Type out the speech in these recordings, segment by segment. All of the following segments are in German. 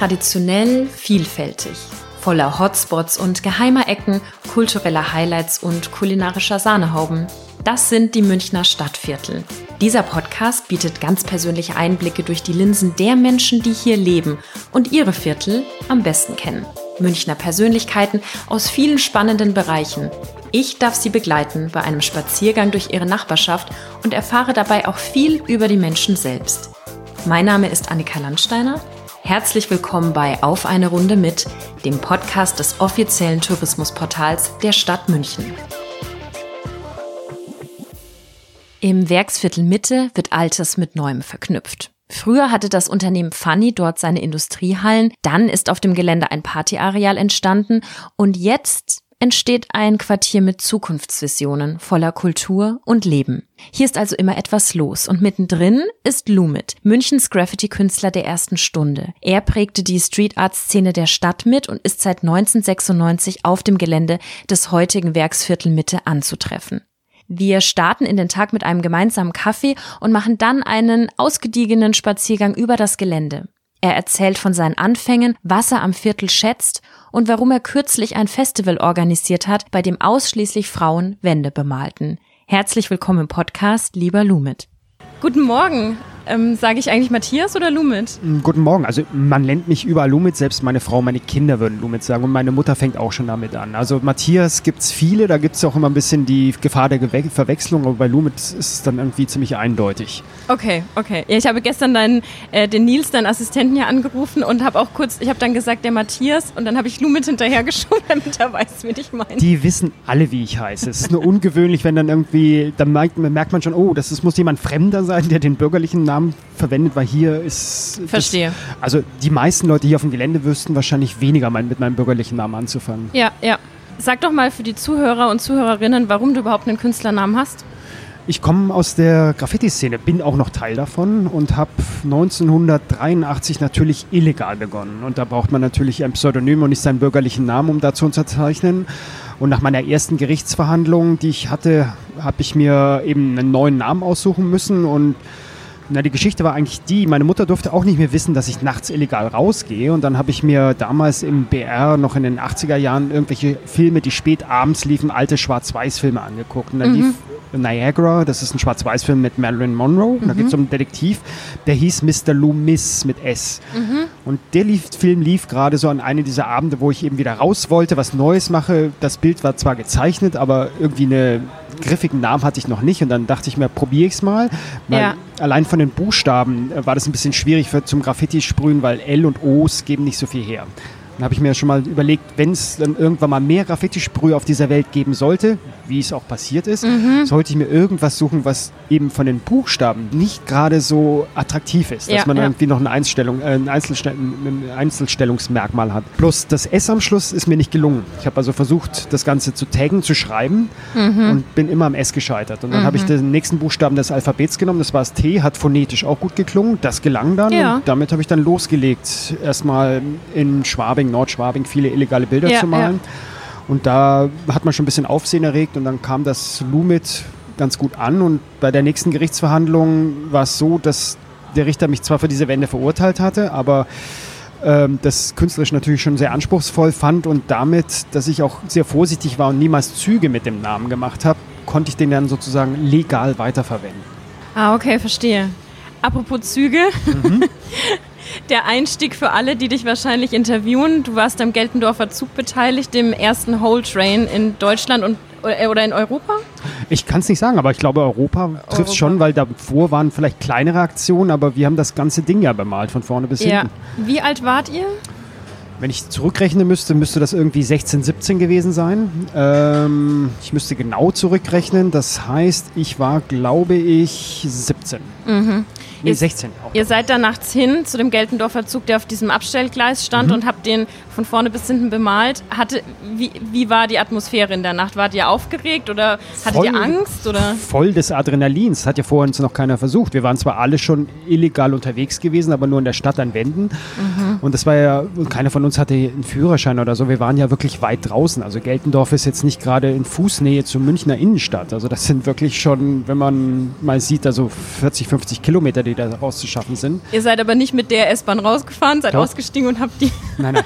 traditionell vielfältig. Voller Hotspots und geheimer Ecken, kultureller Highlights und kulinarischer Sahnehauben. Das sind die Münchner Stadtviertel. Dieser Podcast bietet ganz persönliche Einblicke durch die Linsen der Menschen, die hier leben und ihre Viertel am besten kennen. Münchner Persönlichkeiten aus vielen spannenden Bereichen. Ich darf Sie begleiten bei einem Spaziergang durch Ihre Nachbarschaft und erfahre dabei auch viel über die Menschen selbst. Mein Name ist Annika Landsteiner. Herzlich willkommen bei Auf eine Runde mit, dem Podcast des offiziellen Tourismusportals der Stadt München. Im Werksviertel Mitte wird Altes mit Neuem verknüpft. Früher hatte das Unternehmen Funny dort seine Industriehallen, dann ist auf dem Gelände ein Partyareal entstanden und jetzt entsteht ein Quartier mit Zukunftsvisionen voller Kultur und Leben. Hier ist also immer etwas los und mittendrin ist Lumit, Münchens Graffiti-Künstler der ersten Stunde. Er prägte die Street Art Szene der Stadt mit und ist seit 1996 auf dem Gelände des heutigen Werksviertel Mitte anzutreffen. Wir starten in den Tag mit einem gemeinsamen Kaffee und machen dann einen ausgediegenen Spaziergang über das Gelände. Er erzählt von seinen Anfängen, was er am Viertel schätzt und warum er kürzlich ein Festival organisiert hat, bei dem ausschließlich Frauen Wände bemalten. Herzlich willkommen im Podcast, lieber Lumit. Guten Morgen. Ähm, Sage ich eigentlich Matthias oder Lumit? Mm, guten Morgen. Also man nennt mich überall Lumit, selbst meine Frau, meine Kinder würden Lumit sagen und meine Mutter fängt auch schon damit an. Also Matthias gibt es viele, da gibt es auch immer ein bisschen die Gefahr der Gewe Verwechslung, aber bei Lumit ist es dann irgendwie ziemlich eindeutig. Okay, okay. Ja, ich habe gestern deinen, äh, den Nils, deinen Assistenten hier angerufen und habe auch kurz, ich habe dann gesagt, der Matthias und dann habe ich Lumit hinterhergeschoben, damit er weiß, wie ich meine. Die wissen alle, wie ich heiße. Es ist nur ungewöhnlich, wenn dann irgendwie, dann merkt, merkt man schon, oh, das ist, muss jemand Fremder sein, der den bürgerlichen Namen verwendet, weil hier ist. Verstehe. Das, also die meisten Leute hier auf dem Gelände wüssten wahrscheinlich weniger mein, mit meinem bürgerlichen Namen anzufangen. Ja, ja. Sag doch mal für die Zuhörer und Zuhörerinnen, warum du überhaupt einen Künstlernamen hast. Ich komme aus der Graffiti-Szene, bin auch noch Teil davon und habe 1983 natürlich illegal begonnen. Und da braucht man natürlich ein Pseudonym und nicht seinen bürgerlichen Namen, um da zu unterzeichnen. Und nach meiner ersten Gerichtsverhandlung, die ich hatte, habe ich mir eben einen neuen Namen aussuchen müssen und na, die Geschichte war eigentlich die, meine Mutter durfte auch nicht mehr wissen, dass ich nachts illegal rausgehe. Und dann habe ich mir damals im BR noch in den 80er Jahren irgendwelche Filme, die spät abends liefen, alte Schwarz-Weiß-Filme angeguckt. Und dann mhm. lief Niagara, das ist ein Schwarz-Weiß-Film mit Marilyn Monroe. Mhm. Da geht es um einen Detektiv, der hieß Mr. Loomis mit S. Mhm. Und der lief, Film lief gerade so an einem dieser Abende, wo ich eben wieder raus wollte, was Neues mache. Das Bild war zwar gezeichnet, aber irgendwie einen griffigen Namen hatte ich noch nicht. Und dann dachte ich mir, probiere ich es mal. Ja. Allein von den Buchstaben äh, war das ein bisschen schwierig für, zum Graffiti-Sprühen, weil L und O's geben nicht so viel her. Dann habe ich mir schon mal überlegt, wenn es dann irgendwann mal mehr Graffiti-Sprühe auf dieser Welt geben sollte, wie es auch passiert ist, mhm. sollte ich mir irgendwas suchen, was eben von den Buchstaben nicht gerade so attraktiv ist, dass ja, man ja. irgendwie noch eine Einstellung, äh, ein, Einzelstell ein Einzelstellungsmerkmal hat. Plus das S am Schluss ist mir nicht gelungen. Ich habe also versucht, das Ganze zu taggen, zu schreiben mhm. und bin immer am S gescheitert. Und dann mhm. habe ich den nächsten Buchstaben des Alphabets genommen, das war das T, hat phonetisch auch gut geklungen, das gelang dann ja. und damit habe ich dann losgelegt, erstmal in Schwabing Nordschwabing viele illegale Bilder ja, zu malen. Ja. Und da hat man schon ein bisschen Aufsehen erregt und dann kam das Lumit ganz gut an. Und bei der nächsten Gerichtsverhandlung war es so, dass der Richter mich zwar für diese Wände verurteilt hatte, aber ähm, das künstlerisch natürlich schon sehr anspruchsvoll fand und damit, dass ich auch sehr vorsichtig war und niemals Züge mit dem Namen gemacht habe, konnte ich den dann sozusagen legal weiterverwenden. Ah, okay, verstehe. Apropos Züge. Mhm. der Einstieg für alle, die dich wahrscheinlich interviewen. Du warst am Geltendorfer Zug beteiligt, dem ersten Whole Train in Deutschland und, äh, oder in Europa? Ich kann es nicht sagen, aber ich glaube, Europa trifft schon, weil davor waren vielleicht kleinere Aktionen, aber wir haben das ganze Ding ja bemalt, von vorne bis ja. hinten. Wie alt wart ihr? Wenn ich zurückrechnen müsste, müsste das irgendwie 16, 17 gewesen sein. Ähm, ich müsste genau zurückrechnen. Das heißt, ich war, glaube ich, 17. Mhm. Nee, 16 auch. Ihr seid da nachts hin zu dem Geltendorfer Zug, der auf diesem Abstellgleis stand mhm. und habt den von vorne bis hinten bemalt. Hatte, wie, wie war die Atmosphäre in der Nacht? Wart ihr aufgeregt oder hattet voll, ihr Angst? Oder? Voll des Adrenalins. Hat ja vorher uns noch keiner versucht. Wir waren zwar alle schon illegal unterwegs gewesen, aber nur in der Stadt an Wänden. Mhm. Und das war ja, keiner von uns hatte einen Führerschein oder so. Wir waren ja wirklich weit draußen. Also Geltendorf ist jetzt nicht gerade in Fußnähe zur Münchner Innenstadt. Also das sind wirklich schon, wenn man mal sieht, also 40, 150 Kilometer, die da rauszuschaffen sind. Ihr seid aber nicht mit der S-Bahn rausgefahren, seid Doch. ausgestiegen und habt die. Nein, nein.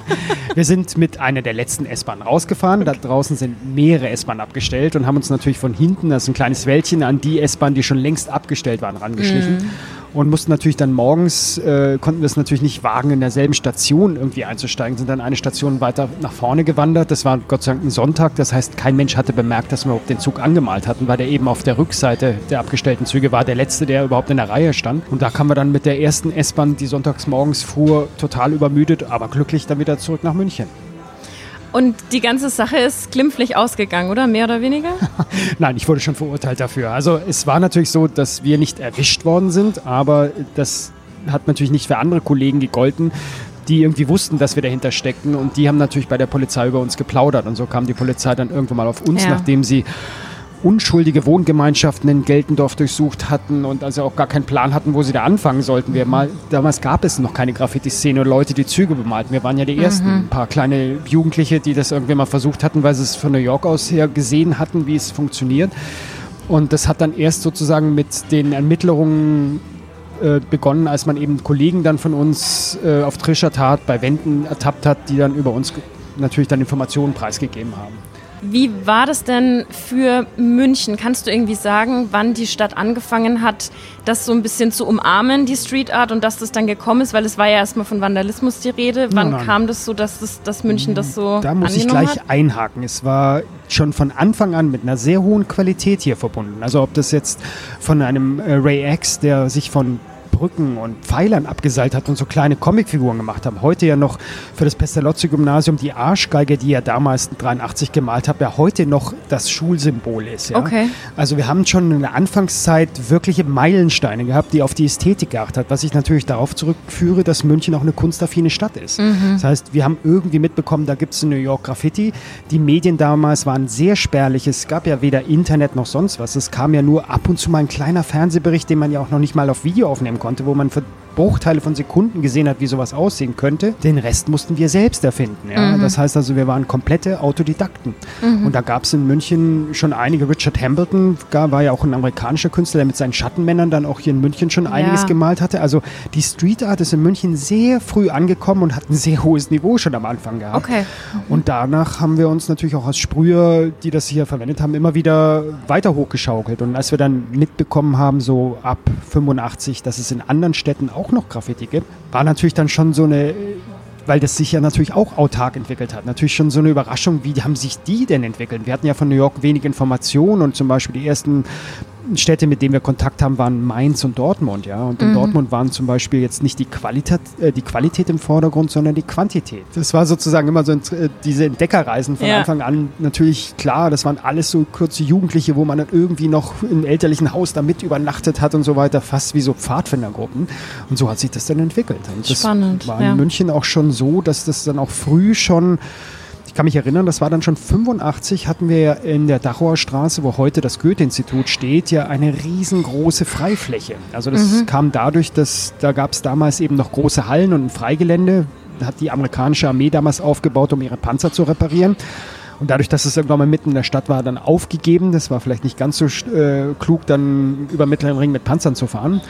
Wir sind mit einer der letzten S-Bahnen rausgefahren. Okay. Da draußen sind mehrere S-Bahnen abgestellt und haben uns natürlich von hinten, das ist ein kleines Wäldchen, an die S-Bahn, die schon längst abgestellt waren, rangeschlichen. Mhm und mussten natürlich dann morgens, äh, konnten wir es natürlich nicht wagen, in derselben Station irgendwie einzusteigen, sind dann eine Station weiter nach vorne gewandert. Das war Gott sei Dank ein Sonntag, das heißt, kein Mensch hatte bemerkt, dass wir überhaupt den Zug angemalt hatten, weil der eben auf der Rückseite der abgestellten Züge war, der letzte, der überhaupt in der Reihe stand. Und da kamen wir dann mit der ersten S-Bahn, die sonntags morgens fuhr, total übermüdet, aber glücklich dann wieder zurück nach München. Und die ganze Sache ist glimpflich ausgegangen, oder? Mehr oder weniger? Nein, ich wurde schon verurteilt dafür. Also es war natürlich so, dass wir nicht erwischt worden sind, aber das hat natürlich nicht für andere Kollegen gegolten, die irgendwie wussten, dass wir dahinter steckten und die haben natürlich bei der Polizei über uns geplaudert und so kam die Polizei dann irgendwann mal auf uns, ja. nachdem sie unschuldige Wohngemeinschaften in Geltendorf durchsucht hatten und also auch gar keinen Plan hatten, wo sie da anfangen sollten. Wir mal, damals gab es noch keine Graffiti-Szene oder Leute, die Züge bemalten. Wir waren ja die ersten, mhm. ein paar kleine Jugendliche, die das irgendwie mal versucht hatten, weil sie es von New York aus her gesehen hatten, wie es funktioniert. Und das hat dann erst sozusagen mit den Ermittlungen äh, begonnen, als man eben Kollegen dann von uns äh, auf Trischer Tat bei Wänden ertappt hat, die dann über uns natürlich dann Informationen preisgegeben haben. Wie war das denn für München? Kannst du irgendwie sagen, wann die Stadt angefangen hat, das so ein bisschen zu umarmen, die Street Art, und dass das dann gekommen ist? Weil es war ja erstmal von Vandalismus die Rede. Wann nein, nein. kam das so, dass, das, dass München das so Da muss ich gleich hat? einhaken. Es war schon von Anfang an mit einer sehr hohen Qualität hier verbunden. Also ob das jetzt von einem äh, Ray X, der sich von Brücken und Pfeilern abgeseilt hat und so kleine Comicfiguren gemacht haben. Heute ja noch für das Pestalozzi-Gymnasium die Arschgeige, die er damals 83 gemalt hat, ja heute noch das Schulsymbol ist. Ja? Okay. Also wir haben schon in der Anfangszeit wirkliche Meilensteine gehabt, die auf die Ästhetik geachtet hat, was ich natürlich darauf zurückführe, dass München auch eine kunstaffine Stadt ist. Mhm. Das heißt, wir haben irgendwie mitbekommen, da gibt es in New York Graffiti. Die Medien damals waren sehr spärlich. Es gab ja weder Internet noch sonst was. Es kam ja nur ab und zu mal ein kleiner Fernsehbericht, den man ja auch noch nicht mal auf Video aufnehmen konnte konnte, wo man Bruchteile von Sekunden gesehen hat, wie sowas aussehen könnte. Den Rest mussten wir selbst erfinden. Ja? Mhm. Das heißt also, wir waren komplette Autodidakten. Mhm. Und da gab es in München schon einige. Richard Hambleton war ja auch ein amerikanischer Künstler, der mit seinen Schattenmännern dann auch hier in München schon einiges ja. gemalt hatte. Also die Street Art ist in München sehr früh angekommen und hat ein sehr hohes Niveau schon am Anfang gehabt. Okay. Und danach haben wir uns natürlich auch als Sprüher, die das hier verwendet haben, immer wieder weiter hochgeschaukelt. Und als wir dann mitbekommen haben, so ab 85, dass es in anderen Städten auch noch Graffiti gibt, war natürlich dann schon so eine weil das sich ja natürlich auch autark entwickelt hat. Natürlich schon so eine Überraschung, wie haben sich die denn entwickelt? Wir hatten ja von New York wenig Informationen und zum Beispiel die ersten Städte, mit denen wir Kontakt haben, waren Mainz und Dortmund, ja. Und in mhm. Dortmund waren zum Beispiel jetzt nicht die Qualität, äh, die Qualität im Vordergrund, sondern die Quantität. Das war sozusagen immer so äh, diese Entdeckerreisen von ja. Anfang an natürlich klar. Das waren alles so kurze Jugendliche, wo man dann irgendwie noch im elterlichen Haus da mit übernachtet hat und so weiter, fast wie so Pfadfindergruppen. Und so hat sich das dann entwickelt. Und das Spannend. war in ja. München auch schon so, dass das dann auch früh schon ich kann mich erinnern, das war dann schon 85, hatten wir ja in der Dachauer Straße, wo heute das Goethe-Institut steht, ja eine riesengroße Freifläche. Also das mhm. kam dadurch, dass da gab es damals eben noch große Hallen und ein Freigelände, hat die amerikanische Armee damals aufgebaut, um ihre Panzer zu reparieren. Und dadurch, dass es irgendwann mal mitten in der Stadt war, dann aufgegeben. Das war vielleicht nicht ganz so äh, klug, dann über Mittleren Ring mit Panzern zu fahren.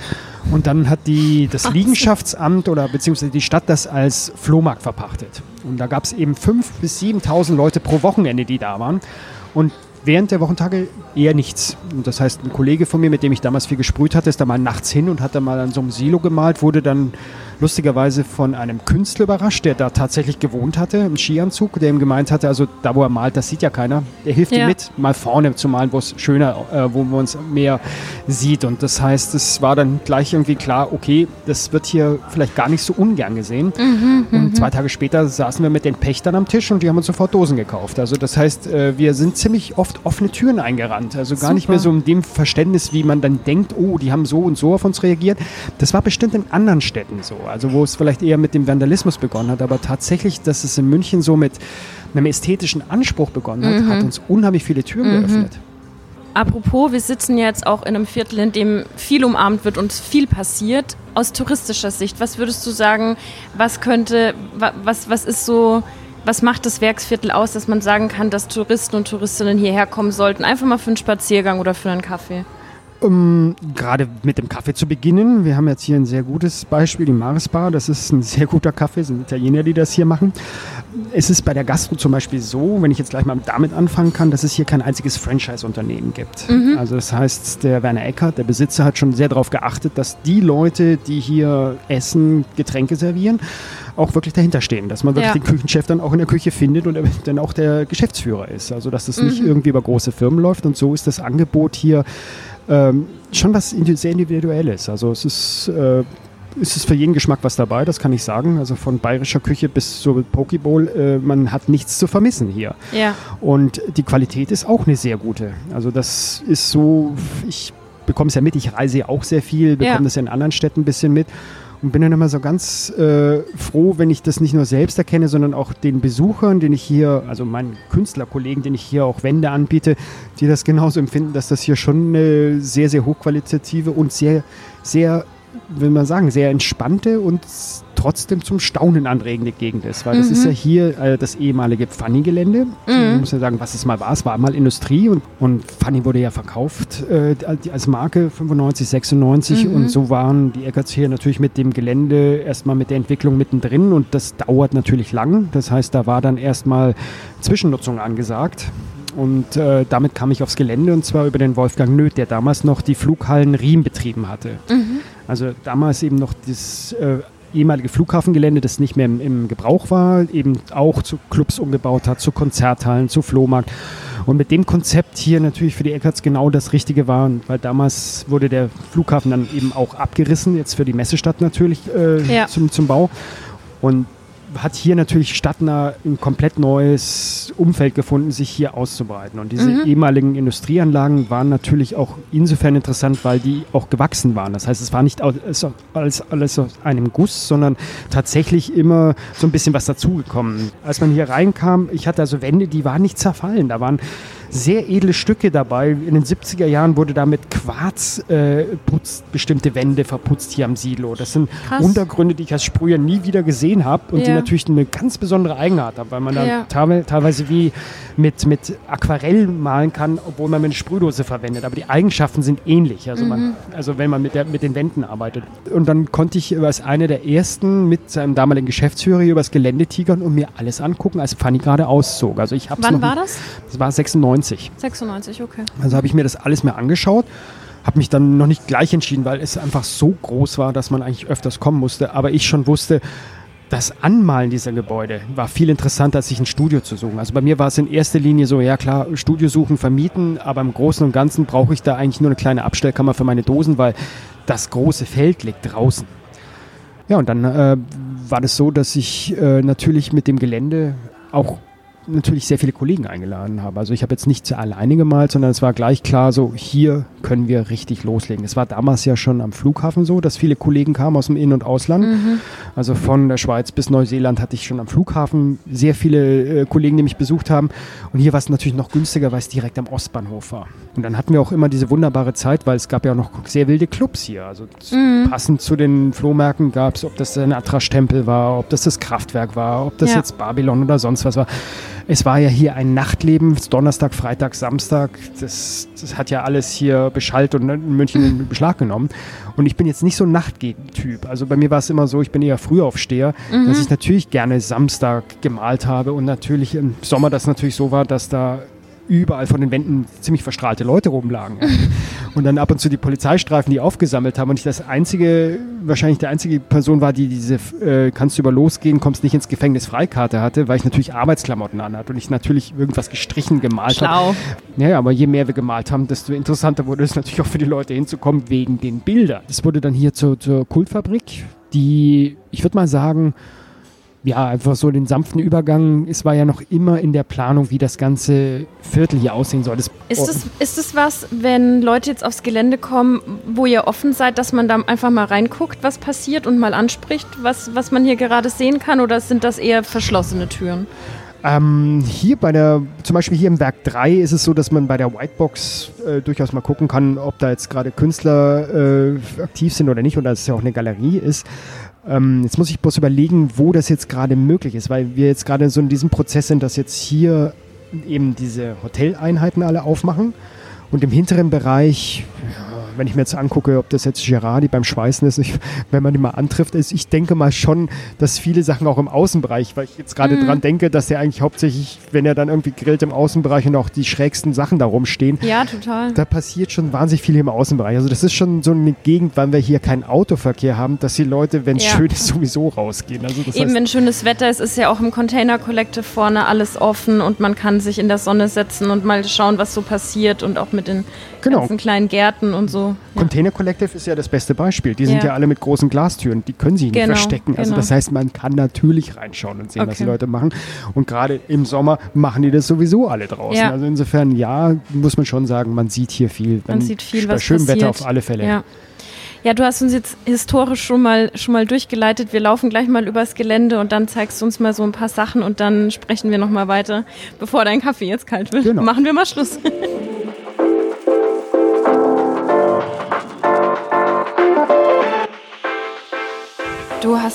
Und dann hat die, das Liegenschaftsamt oder beziehungsweise die Stadt das als Flohmarkt verpachtet. Und da gab es eben 5.000 bis 7.000 Leute pro Wochenende, die da waren. Und während der Wochentage eher nichts. Und das heißt, ein Kollege von mir, mit dem ich damals viel gesprüht hatte, ist da mal nachts hin und hat da mal an so einem Silo gemalt, wurde dann lustigerweise von einem Künstler überrascht, der da tatsächlich gewohnt hatte, im Skianzug, der ihm gemeint hatte, also da, wo er malt, das sieht ja keiner. Er hilft ja. ihm mit, mal vorne zu malen, wo es schöner, äh, wo man es mehr sieht. Und das heißt, es war dann gleich irgendwie klar, okay, das wird hier vielleicht gar nicht so ungern gesehen. Mhm, und mhm. zwei Tage später saßen wir mit den Pächtern am Tisch und die haben uns sofort Dosen gekauft. Also das heißt, äh, wir sind ziemlich oft offene Türen eingerannt. Also gar Super. nicht mehr so in dem Verständnis, wie man dann denkt, oh, die haben so und so auf uns reagiert. Das war bestimmt in anderen Städten so also wo es vielleicht eher mit dem Vandalismus begonnen hat, aber tatsächlich, dass es in München so mit einem ästhetischen Anspruch begonnen hat, mhm. hat uns unheimlich viele Türen mhm. geöffnet. Apropos, wir sitzen jetzt auch in einem Viertel, in dem viel umarmt wird und viel passiert. Aus touristischer Sicht, was würdest du sagen, was könnte, was, was ist so, was macht das Werksviertel aus, dass man sagen kann, dass Touristen und Touristinnen hierher kommen sollten, einfach mal für einen Spaziergang oder für einen Kaffee? Um gerade mit dem Kaffee zu beginnen, wir haben jetzt hier ein sehr gutes Beispiel, die Maris Bar. Das ist ein sehr guter Kaffee, das sind Italiener, die das hier machen. Es ist bei der Gastro zum Beispiel so, wenn ich jetzt gleich mal damit anfangen kann, dass es hier kein einziges Franchise-Unternehmen gibt. Mhm. Also das heißt, der Werner Eckert, der Besitzer, hat schon sehr darauf geachtet, dass die Leute, die hier essen, Getränke servieren, auch wirklich dahinter stehen, dass man wirklich ja. den Küchenchef dann auch in der Küche findet und dann auch der Geschäftsführer ist. Also dass das mhm. nicht irgendwie über große Firmen läuft und so ist das Angebot hier ähm, schon was sehr Individuelles. Also es ist, äh, ist es für jeden Geschmack was dabei, das kann ich sagen. Also von bayerischer Küche bis zur Pokeball, äh, man hat nichts zu vermissen hier. Ja. Und die Qualität ist auch eine sehr gute. Also das ist so, ich bekomme es ja mit, ich reise ja auch sehr viel, bekomme ja. das ja in anderen Städten ein bisschen mit und bin dann immer so ganz äh, froh, wenn ich das nicht nur selbst erkenne, sondern auch den Besuchern, den ich hier, also meinen Künstlerkollegen, den ich hier auch Wände anbiete, die das genauso empfinden, dass das hier schon eine sehr, sehr hochqualitative und sehr, sehr, will man sagen, sehr entspannte und trotzdem zum Staunen anregende Gegend ist, weil mhm. das ist ja mhm. hier äh, das ehemalige Pfanny-Gelände. Mhm. Man muss ja sagen, was es mal war. Es war mal Industrie und, und Pfanny wurde ja verkauft äh, als Marke 95, 96 mhm. und so waren die Eckerts hier natürlich mit dem Gelände erstmal mit der Entwicklung mittendrin und das dauert natürlich lang. Das heißt, da war dann erstmal Zwischennutzung angesagt. Und äh, damit kam ich aufs Gelände und zwar über den Wolfgang Nöth, der damals noch die Flughallen Riem betrieben hatte. Mhm. Also damals eben noch das äh, ehemalige Flughafengelände, das nicht mehr im, im, Gebrauch war, eben auch zu Clubs umgebaut hat, zu Konzerthallen, zu Flohmarkt. Und mit dem Konzept hier natürlich für die Eckerts genau das Richtige war, weil damals wurde der Flughafen dann eben auch abgerissen, jetzt für die Messestadt natürlich äh, ja. zum, zum Bau. Und hat hier natürlich stadtnah ein komplett neues Umfeld gefunden, sich hier auszubreiten. Und diese mhm. ehemaligen Industrieanlagen waren natürlich auch insofern interessant, weil die auch gewachsen waren. Das heißt, es war nicht alles, alles aus einem Guss, sondern tatsächlich immer so ein bisschen was dazugekommen. Als man hier reinkam, ich hatte also Wände, die waren nicht zerfallen. Da waren sehr edle Stücke dabei. In den 70er Jahren wurde da mit Quarz äh, putzt, bestimmte Wände verputzt hier am Silo. Das sind Krass. Untergründe, die ich als Sprüher nie wieder gesehen habe und ja. die natürlich eine ganz besondere Eigenart haben, weil man ja. da teilweise wie mit, mit Aquarell malen kann, obwohl man eine Sprühdose verwendet. Aber die Eigenschaften sind ähnlich, also, mhm. man, also wenn man mit, der, mit den Wänden arbeitet. Und dann konnte ich als einer der ersten mit seinem damaligen Geschäftsführer hier übers Gelände tigern und mir alles angucken, als Fanny gerade auszog. Also ich Wann war das? Das war 96. 96. 96, okay. Also habe ich mir das alles mehr angeschaut, habe mich dann noch nicht gleich entschieden, weil es einfach so groß war, dass man eigentlich öfters kommen musste. Aber ich schon wusste, das Anmalen dieser Gebäude war viel interessanter, als sich ein Studio zu suchen. Also bei mir war es in erster Linie so, ja klar, Studio suchen, vermieten, aber im Großen und Ganzen brauche ich da eigentlich nur eine kleine Abstellkammer für meine Dosen, weil das große Feld liegt draußen. Ja, und dann äh, war das so, dass ich äh, natürlich mit dem Gelände auch natürlich sehr viele Kollegen eingeladen habe. Also ich habe jetzt nicht alleine gemalt, sondern es war gleich klar, so hier können wir richtig loslegen. Es war damals ja schon am Flughafen so, dass viele Kollegen kamen aus dem In- und Ausland. Mhm. Also von der Schweiz bis Neuseeland hatte ich schon am Flughafen sehr viele äh, Kollegen, die mich besucht haben. Und hier war es natürlich noch günstiger, weil es direkt am Ostbahnhof war. Und dann hatten wir auch immer diese wunderbare Zeit, weil es gab ja auch noch sehr wilde Clubs hier. Also mhm. passend zu den Flohmärkten gab es, ob das ein Atrasch-Tempel war, ob das das Kraftwerk war, ob das ja. jetzt Babylon oder sonst was war. Es war ja hier ein Nachtleben, Donnerstag, Freitag, Samstag. Das, das hat ja alles hier beschallt und in München in Beschlag genommen. Und ich bin jetzt nicht so ein Nachttyp. Also bei mir war es immer so, ich bin eher Frühaufsteher, mhm. dass ich natürlich gerne Samstag gemalt habe und natürlich im Sommer das natürlich so war, dass da überall von den Wänden ziemlich verstrahlte Leute rumlagen. Und dann ab und zu die Polizeistreifen, die aufgesammelt haben. Und ich das einzige, wahrscheinlich die einzige Person war, die diese äh, kannst du über losgehen, kommst nicht ins Gefängnis Freikarte hatte, weil ich natürlich Arbeitsklamotten anhatte und ich natürlich irgendwas gestrichen gemalt habe. Ja, aber je mehr wir gemalt haben, desto interessanter wurde es natürlich auch für die Leute hinzukommen wegen den Bildern. Das wurde dann hier zur, zur Kultfabrik, die, ich würde mal sagen, ja, einfach so den sanften Übergang. Es war ja noch immer in der Planung, wie das ganze Viertel hier aussehen soll. Das ist, es, ist es was, wenn Leute jetzt aufs Gelände kommen, wo ihr offen seid, dass man da einfach mal reinguckt, was passiert und mal anspricht, was, was man hier gerade sehen kann? Oder sind das eher verschlossene Türen? Ähm, hier bei der, zum Beispiel hier im Werk 3 ist es so, dass man bei der Whitebox äh, durchaus mal gucken kann, ob da jetzt gerade Künstler äh, aktiv sind oder nicht, oder dass es ja auch eine Galerie ist. Ähm, jetzt muss ich bloß überlegen, wo das jetzt gerade möglich ist, weil wir jetzt gerade so in diesem Prozess sind, dass jetzt hier eben diese Hoteleinheiten alle aufmachen und im hinteren Bereich, ja, Wenn ich mir jetzt angucke, ob das jetzt Gerardi beim Schweißen ist, ich, wenn man ihn mal antrifft, ist, ich denke mal schon, dass viele Sachen auch im Außenbereich, weil ich jetzt gerade mhm. dran denke, dass der eigentlich hauptsächlich, wenn er dann irgendwie grillt im Außenbereich und auch die schrägsten Sachen da rumstehen. Ja, total. Da passiert schon wahnsinnig viel im Außenbereich. Also das ist schon so eine Gegend, weil wir hier keinen Autoverkehr haben, dass die Leute, wenn es ja. schön ist, sowieso rausgehen. Also Eben, heißt, wenn schönes Wetter ist, ist ja auch im Container Collective vorne alles offen und man kann sich in der Sonne setzen und mal schauen, was so passiert und auch mit den genau. ganzen kleinen Gärten und so. Ja. Container Collective ist ja das beste Beispiel. Die sind ja, ja alle mit großen Glastüren, die können sich genau, nicht verstecken. Also genau. das heißt, man kann natürlich reinschauen und sehen, okay. was die Leute machen. Und gerade im Sommer machen die das sowieso alle draußen. Ja. Also insofern, ja, muss man schon sagen, man sieht hier viel. Man sieht viel, was schönem passiert. Wetter auf alle Fälle. Ja. Ja, du hast uns jetzt historisch schon mal, schon mal durchgeleitet. Wir laufen gleich mal übers Gelände und dann zeigst du uns mal so ein paar Sachen und dann sprechen wir nochmal weiter, bevor dein Kaffee jetzt kalt wird. Genau. Machen wir mal Schluss.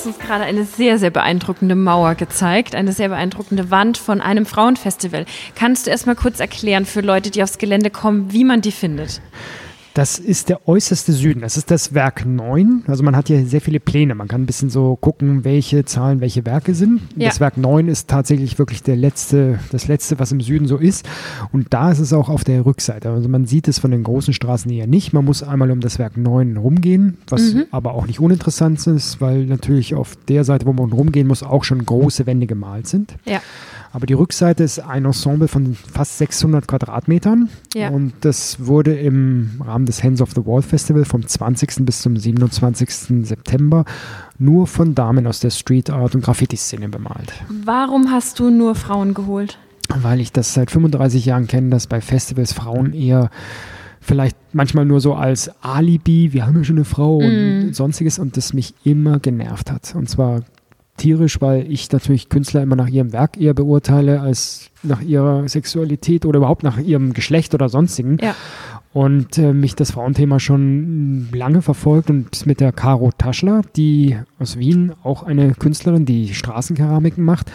hast uns gerade eine sehr, sehr beeindruckende Mauer gezeigt, eine sehr beeindruckende Wand von einem Frauenfestival. Kannst du erst mal kurz erklären für Leute, die aufs Gelände kommen, wie man die findet? Das ist der äußerste Süden. Das ist das Werk 9. Also man hat hier sehr viele Pläne. Man kann ein bisschen so gucken, welche Zahlen welche Werke sind. Ja. Das Werk 9 ist tatsächlich wirklich der letzte, das letzte, was im Süden so ist. Und da ist es auch auf der Rückseite. Also man sieht es von den großen Straßen eher nicht. Man muss einmal um das Werk 9 rumgehen, was mhm. aber auch nicht uninteressant ist, weil natürlich auf der Seite, wo man rumgehen muss, auch schon große Wände gemalt sind. Ja. Aber die Rückseite ist ein Ensemble von fast 600 Quadratmetern. Ja. Und das wurde im Rahmen des Hands of the Wall Festival vom 20. bis zum 27. September nur von Damen aus der Street Art und Graffiti-Szene bemalt. Warum hast du nur Frauen geholt? Weil ich das seit 35 Jahren kenne, dass bei Festivals Frauen eher vielleicht manchmal nur so als Alibi, wir haben ja schon eine Frau und mhm. sonstiges und das mich immer genervt hat. Und zwar tierisch, weil ich natürlich Künstler immer nach ihrem Werk eher beurteile als nach ihrer Sexualität oder überhaupt nach ihrem Geschlecht oder sonstigen. Ja. Und äh, mich das Frauenthema schon lange verfolgt und mit der Caro Taschler, die aus Wien, auch eine Künstlerin, die Straßenkeramiken macht,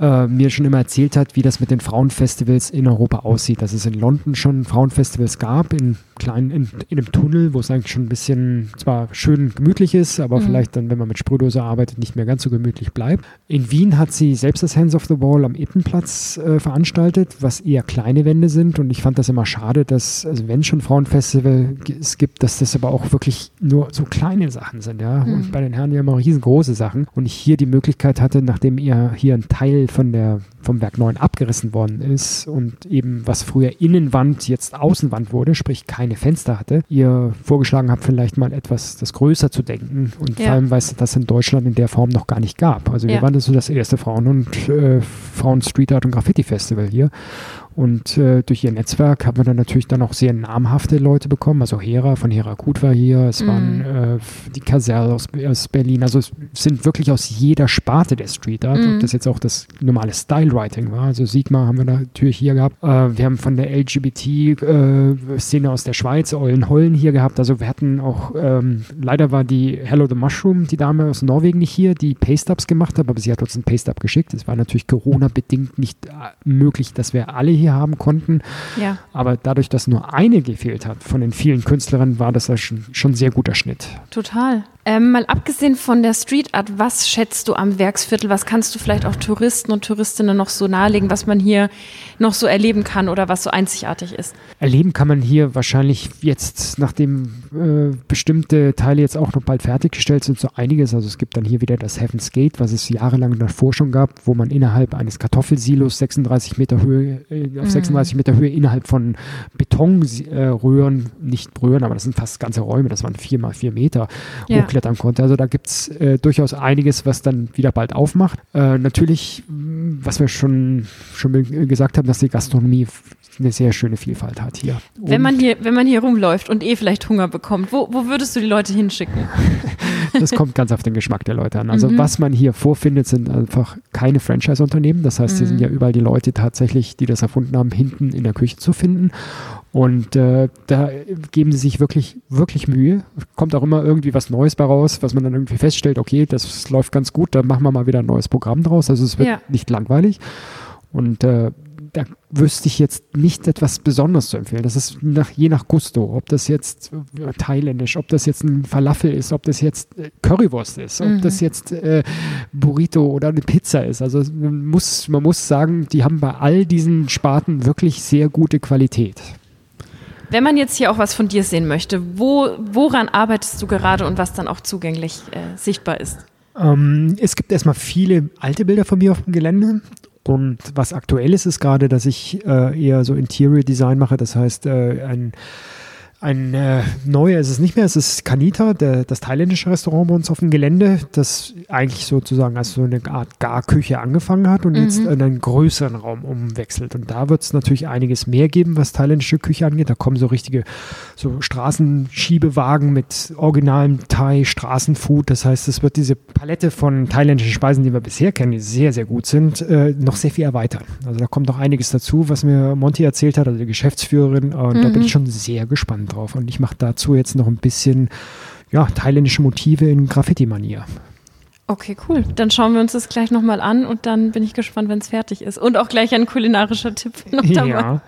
äh, mir schon immer erzählt hat, wie das mit den Frauenfestivals in Europa aussieht. Dass es in London schon Frauenfestivals gab, in kleinen, in, in einem Tunnel, wo es eigentlich schon ein bisschen zwar schön gemütlich ist, aber mhm. vielleicht dann, wenn man mit Sprühdose arbeitet, nicht mehr ganz so gemütlich bleibt. In Wien hat sie selbst das Hands of the Wall am Ittenplatz äh, veranstaltet, was eher kleine Wände sind. Und ich fand das immer schade, dass, also wenn schon Frauenfestival es gibt, dass das aber auch wirklich nur so kleine Sachen sind, ja. Mhm. Und bei den Herren ja immer riesengroße Sachen. Und ich hier die Möglichkeit hatte, nachdem ihr hier ein Teil von der, vom Werk 9 abgerissen worden ist und eben was früher Innenwand jetzt Außenwand wurde, sprich keine Fenster hatte, ihr vorgeschlagen habt, vielleicht mal etwas das größer zu denken und ja. vor allem, weil es das in Deutschland in der Form noch gar nicht gab. Also wir ja. waren das so das erste Frauen- und äh, Frauen Street Art und Graffiti Festival hier und äh, durch ihr Netzwerk haben wir dann natürlich dann auch sehr namhafte Leute bekommen. Also Hera von Hera Gut war hier, es mm. waren äh, die Caselle aus, aus, Berlin. Also es sind wirklich aus jeder Sparte der Street Art. Mm. Ob das jetzt auch das normale Style Writing war. Also Sigma haben wir natürlich hier gehabt. Äh, wir haben von der LGBT-Szene äh, aus der Schweiz Eulen Hollen hier gehabt. Also wir hatten auch, ähm, leider war die Hello the Mushroom, die Dame aus Norwegen nicht hier, die Paste-Ups gemacht hat, aber sie hat uns ein Paste-Up geschickt. Es war natürlich Corona-bedingt nicht äh, möglich, dass wir alle hier haben konnten. Ja. Aber dadurch, dass nur eine gefehlt hat von den vielen Künstlerinnen, war das ja schon, schon sehr guter Schnitt. Total. Ähm, mal abgesehen von der Street Art, was schätzt du am Werksviertel? Was kannst du vielleicht auch Touristen und Touristinnen noch so nahelegen, was man hier noch so erleben kann oder was so einzigartig ist? Erleben kann man hier wahrscheinlich jetzt, nachdem äh, bestimmte Teile jetzt auch noch bald fertiggestellt sind, so einiges. Also es gibt dann hier wieder das Heaven's Gate, was es jahrelang davor schon gab, wo man innerhalb eines Kartoffelsilos 36 Meter Höhe, äh, auf mhm. 36 Meter Höhe innerhalb von Betonröhren, äh, nicht Röhren, aber das sind fast ganze Räume, das waren vier mal vier Meter, ja hochklettern konnte. Also da gibt es äh, durchaus einiges, was dann wieder bald aufmacht. Äh, natürlich, was wir schon, schon gesagt haben, dass die Gastronomie eine sehr schöne Vielfalt hat hier. Und wenn man hier, wenn man hier rumläuft und eh vielleicht Hunger bekommt, wo, wo würdest du die Leute hinschicken? das kommt ganz auf den Geschmack der Leute an. Also mhm. was man hier vorfindet, sind einfach keine Franchise-Unternehmen. Das heißt, mhm. hier sind ja überall die Leute tatsächlich, die das erfunden haben, hinten in der Küche zu finden. Und äh, da geben sie sich wirklich, wirklich Mühe. Kommt auch immer irgendwie was Neues bei raus, was man dann irgendwie feststellt, okay, das läuft ganz gut, dann machen wir mal wieder ein neues Programm draus. Also es wird ja. nicht langweilig. Und äh, da wüsste ich jetzt nicht etwas Besonderes zu empfehlen. Das ist nach, je nach Gusto, ob das jetzt äh, thailändisch, ob das jetzt ein Falafel ist, ob das jetzt äh, Currywurst ist, ob mhm. das jetzt äh, Burrito oder eine Pizza ist. Also man muss, man muss sagen, die haben bei all diesen Sparten wirklich sehr gute Qualität. Wenn man jetzt hier auch was von dir sehen möchte, wo, woran arbeitest du gerade und was dann auch zugänglich äh, sichtbar ist? Ähm, es gibt erstmal viele alte Bilder von mir auf dem Gelände. Und was aktuell ist, ist gerade, dass ich äh, eher so Interior Design mache. Das heißt, äh, ein ein äh, neuer ist es nicht mehr, es ist Kanita, der, das thailändische Restaurant bei uns auf dem Gelände, das eigentlich sozusagen als so eine Art Garküche angefangen hat und mhm. jetzt in einen größeren Raum umwechselt. Und da wird es natürlich einiges mehr geben, was thailändische Küche angeht. Da kommen so richtige so Straßenschiebewagen mit originalem Thai, Straßenfood. Das heißt, es wird diese Palette von thailändischen Speisen, die wir bisher kennen, die sehr, sehr gut sind, äh, noch sehr viel erweitern. Also da kommt noch einiges dazu, was mir Monty erzählt hat, also die Geschäftsführerin. Und mhm. da bin ich schon sehr gespannt drauf. Und ich mache dazu jetzt noch ein bisschen ja, thailändische Motive in Graffiti-Manier. Okay, cool. Dann schauen wir uns das gleich nochmal an und dann bin ich gespannt, wenn es fertig ist. Und auch gleich ein kulinarischer Tipp noch dabei. Ja,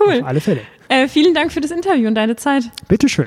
cool. Auf alle Fälle. Äh, vielen Dank für das Interview und deine Zeit. Bitteschön.